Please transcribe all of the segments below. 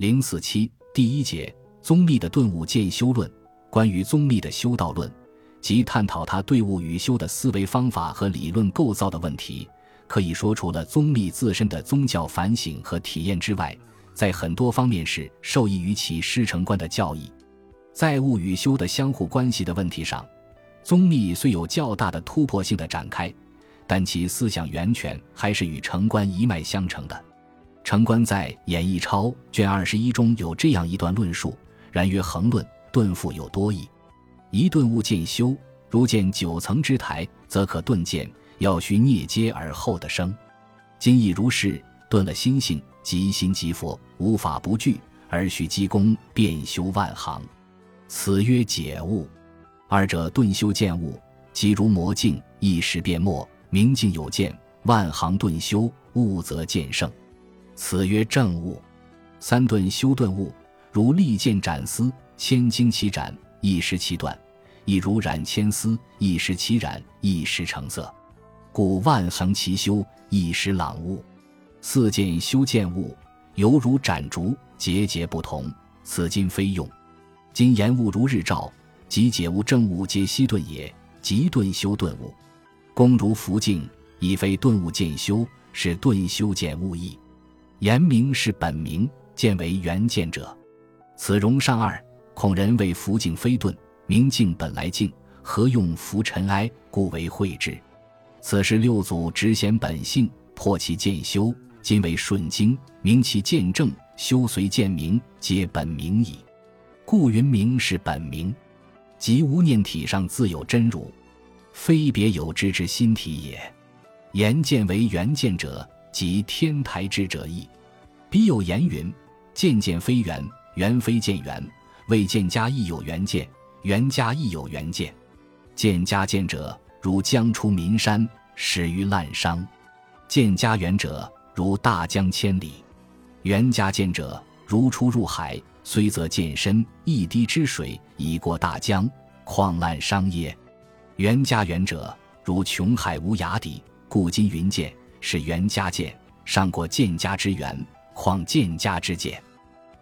零四七第一节宗密的顿悟见修论，关于宗密的修道论及探讨他对悟与修的思维方法和理论构造的问题，可以说除了宗密自身的宗教反省和体验之外，在很多方面是受益于其师承观的教义。在悟与修的相互关系的问题上，宗密虽有较大的突破性的展开，但其思想源泉还是与成观一脉相承的。成观在《演义钞》卷二十一中有这样一段论述：“然曰恒论顿复有多义，一顿悟渐修，如见九层之台，则可顿见，要须涅阶而后的生。今亦如是，顿了心性，即心即佛，无法不具，而须积功，便修万行。此曰解悟。二者顿修见悟，即如魔镜，一时变没，明镜有见，万行顿修，悟则见胜。”此曰正悟，三顿修顿悟，如利剑斩丝，千经其斩，一时其断；亦如染千丝，一时其染，一时成色。故万恒其修，一时朗悟。四剑修见悟，犹如斩竹，节节不同。此今非用。今言悟如日照，即解悟正悟皆悉顿也。即顿修顿悟，功如福镜，已非顿悟见修，是顿修见悟义。言明是本名，见为原见者。此容上二，恐人为福境非遁，明镜本来镜，何用浮尘埃？故为慧之。此时六祖直显本性，破其见修，今为顺经，明其见正，修随见明，皆本名矣。故云明是本名，即无念体上自有真如，非别有之之心体也。言见为原见者。即天台之者意，彼有言云：“见见非缘，缘非见缘。未见家亦有缘见，缘家亦有缘见。见家见者，如将出岷山，始于滥觞；见家缘者，如大江千里；缘家见者，如出入海，虽则见深，一滴之水已过大江，况滥觞耶？缘家缘者，如穷海无涯底，故今云见。”是袁家见，上过见家之源，况见家之见。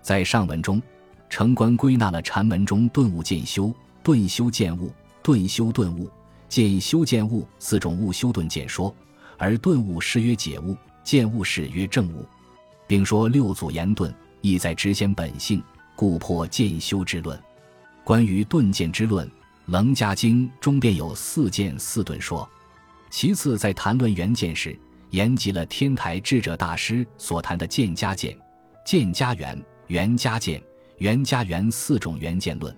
在上文中，城关归纳了禅门中顿悟见修、顿修见悟、顿修顿悟、见修见悟四种悟修顿见说，而顿悟是曰解悟，见悟是曰正悟，并说六祖言顿意在直显本性，故破见修之论。关于顿见之论，《楞伽经》中便有四见四顿说。其次，在谈论原见时，言及了天台智者大师所谈的见家见、见家缘、缘家见、缘家缘四种缘见论。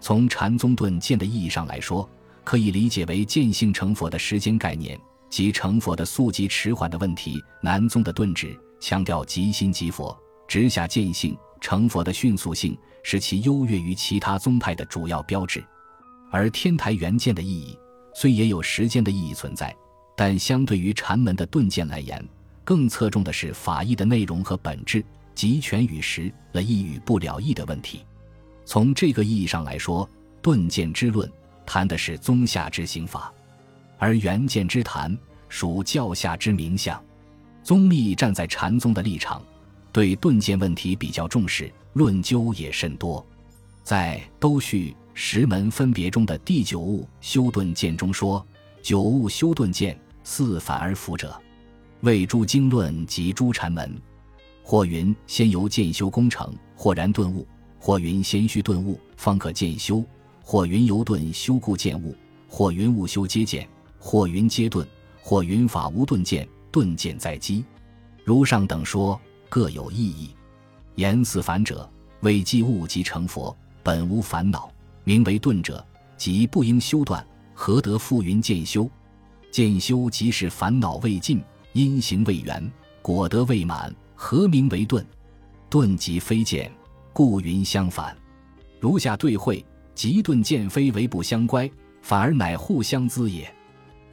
从禅宗顿见的意义上来说，可以理解为见性成佛的时间概念及成佛的速疾迟缓的问题。南宗的顿指强调即心即佛、直下见性成佛的迅速性，是其优越于其他宗派的主要标志。而天台缘见的意义，虽也有时间的意义存在。但相对于禅门的顿见来言，更侧重的是法义的内容和本质，集权与实了意与不了义的问题。从这个意义上来说，顿见之论谈的是宗下之行法，而圆见之谈属教下之名相。宗密站在禅宗的立场，对顿见问题比较重视，论究也甚多。在《都续十门分别》中的第九悟修顿见中说：“九悟修顿见。”四反而复者，谓诸经论及诸禅门。或云先由渐修功成，或然顿悟；或云先须顿悟，方可渐修；或云由顿修故见悟；或云悟修皆见；或云皆顿；或云法无顿见，顿见在机。如上等说各有意义。言四反者，为即悟即成佛，本无烦恼，名为顿者，即不应修断，何得复云渐修？渐修即是烦恼未尽，因行未圆，果德未满，何名为顿？顿即非渐，故云相反。如下对会，即顿渐非为不相乖，反而乃互相滋也。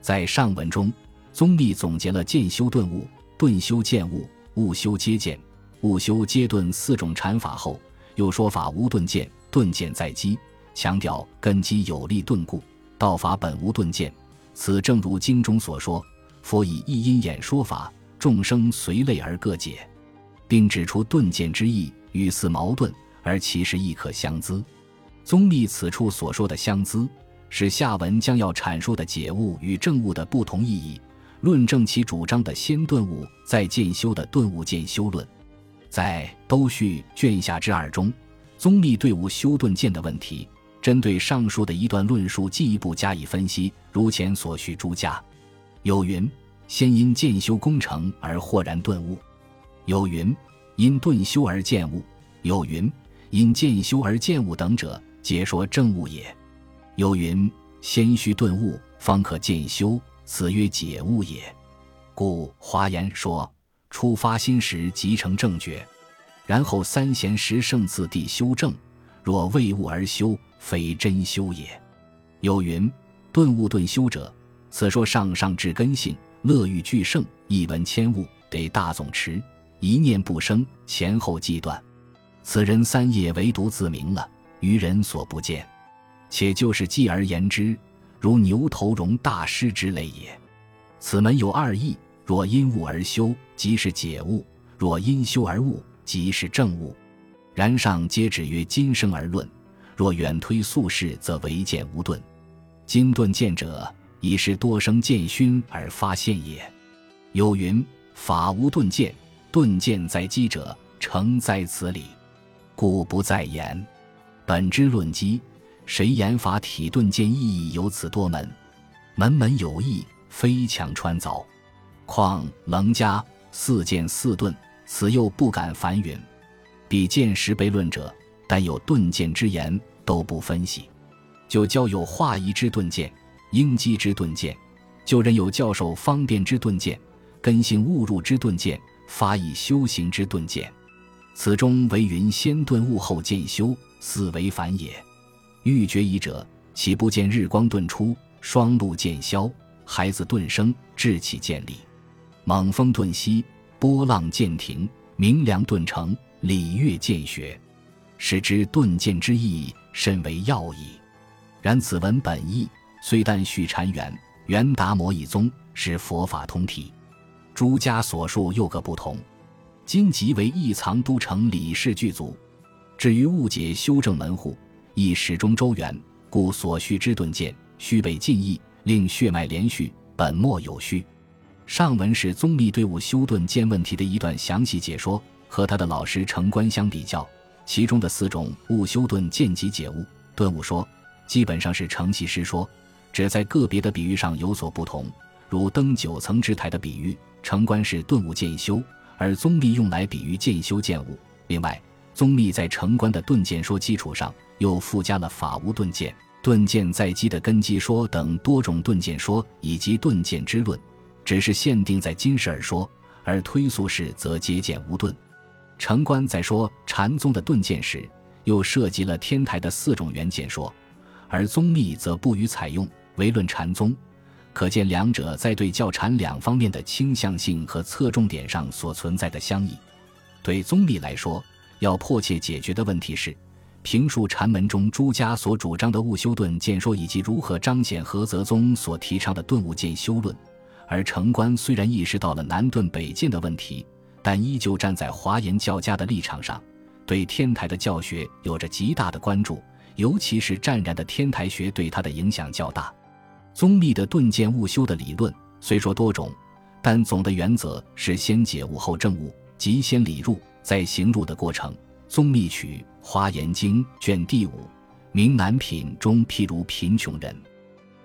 在上文中，宗密总结了渐修顿悟、顿修渐悟、悟修皆渐、悟修皆顿四种禅法后，又说法无顿渐，顿渐在机，强调根基有力顿故，道法本无顿渐。此正如经中所说，佛以一因演说法，众生随类而各解，并指出顿见之意语似矛盾，而其实亦可相资。宗密此处所说的相资，是下文将要阐述的解物与正物的不同意义，论证其主张的先顿悟再渐修的顿悟渐修论。在都序卷下之二中，宗密对悟修顿渐的问题，针对上述的一段论述进一步加以分析，如前所叙诸家。有云：先因渐修功成而豁然顿悟；有云：因顿修而见悟；有云：因渐修而见悟等者，皆说正悟也。有云：先须顿悟，方可渐修，此曰解悟也。故华严说。初发心时即成正觉，然后三贤十圣次第修正。若未悟而修，非真修也。有云：顿悟顿修者，此说上上至根性，乐欲俱盛，一闻千悟，得大总持，一念不生，前后既断。此人三业唯独自明了，于人所不见。且就是继而言之，如牛头荣大师之类也。此门有二义。若因悟而修，即是解悟；若因修而悟，即是正悟。然上皆指曰今生而论。若远推宿世，则唯见无顿。今顿见者，已是多生见熏而发现也。有云：法无顿见，顿见在机者，诚在此理。故不再言。本之论机，谁言法体顿见意义有此多门？门门有异，非强穿凿。况棱家四剑四顿，此又不敢反允。比剑十悖论者，但有顿剑之言，都不分析。就教有化仪之顿剑，应机之顿剑，就任有教授方便之顿剑，根性误入之顿剑，发以修行之顿剑。此中为云先顿悟后渐修，似为反也。欲决疑者，岂不见日光顿出，霜露渐消，孩子顿生，志气渐立。猛风顿息，波浪渐停，明凉顿成，礼乐渐学，使之顿渐之意，甚为要矣。然此文本意虽但续禅源，元达摩一宗，是佛法通体。诸家所述又各不同。今即为一藏都城理事具足。至于误解修正门户，亦始终周圆，故所需之顿见，须备尽意，令血脉连续，本末有序。上文是宗密对悟修顿见问题的一段详细解说，和他的老师程观相比较，其中的四种悟修顿见及解悟、顿悟说，基本上是承其师说，只在个别的比喻上有所不同。如登九层之台的比喻，成观是顿悟渐修，而宗密用来比喻渐修见悟。另外，宗密在成观的顿见说基础上，又附加了法无顿见、顿见在机的根基说等多种顿见说，以及顿见之论。只是限定在今世而说，而推素式则皆见无顿。城关在说禅宗的顿渐时，又涉及了天台的四种原见说，而宗密则不予采用，唯论禅宗。可见两者在对教禅两方面的倾向性和侧重点上所存在的相异。对宗密来说，要迫切解决的问题是，评述禅门中诸家所主张的悟修顿渐说，以及如何彰显菏泽宗所提倡的顿悟渐修论。而城关虽然意识到了南顿北渐的问题，但依旧站在华严教家的立场上，对天台的教学有着极大的关注，尤其是湛然的天台学对他的影响较大。宗密的顿渐悟修的理论虽说多种，但总的原则是先解悟后证悟，即先理入，再行入的过程。宗密取《华严经》卷第五《名南品》中譬如贫穷人，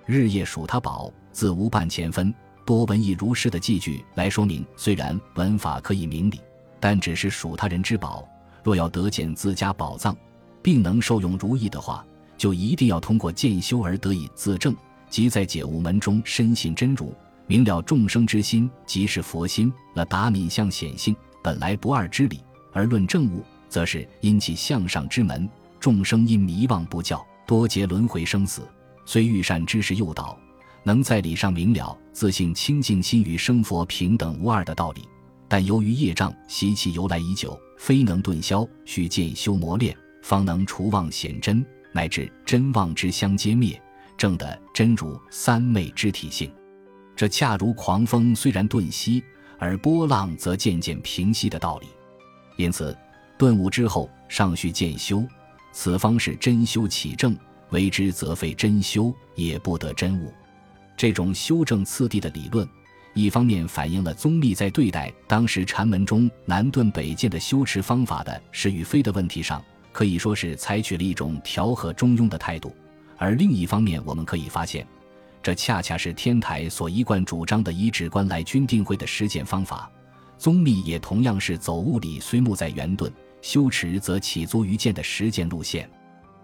日夜数他宝，自无半钱分。多文艺如诗的记句来说明，虽然文法可以明理，但只是属他人之宝。若要得见自家宝藏，并能受用如意的话，就一定要通过渐修而得以自证，即在解悟门中深信真如，明了众生之心即是佛心，了达敏相显性本来不二之理。而论正悟，则是因其向上之门，众生因迷妄不教，多劫轮回生死，虽遇善知识诱导。能在理上明了自性清净心与生佛平等无二的道理，但由于业障习气由来已久，非能顿消，需渐修磨练，方能除妄显真，乃至真妄之相皆灭，正的真如三昧之体性。这恰如狂风虽然顿息，而波浪则渐渐平息的道理。因此，顿悟之后，尚需渐修，此方是真修起正，为之则非真修，也不得真悟。这种修正次第的理论，一方面反映了宗密在对待当时禅门中南顿北渐的修持方法的是与非的问题上，可以说是采取了一种调和中庸的态度；而另一方面，我们可以发现，这恰恰是天台所一贯主张的以止观来均定慧的实践方法。宗密也同样是走物理虽木在圆顿，修持则起足于见的实践路线。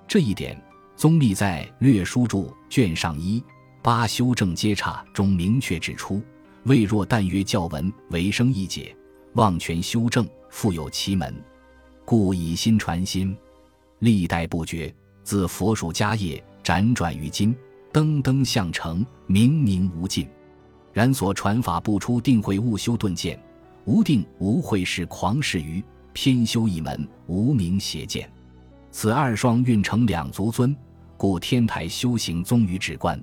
这一点，宗密在《略书注》卷上一八修正接差中明确指出：“未若但曰教文为生一解，望全修正复有其门，故以心传心，历代不绝。自佛属家业辗转于今，登登相成，明明无尽。然所传法不出定慧悟修顿见。”无定无会是狂士愚，偏修一门无名邪见，此二双运成两足尊，故天台修行宗于止观。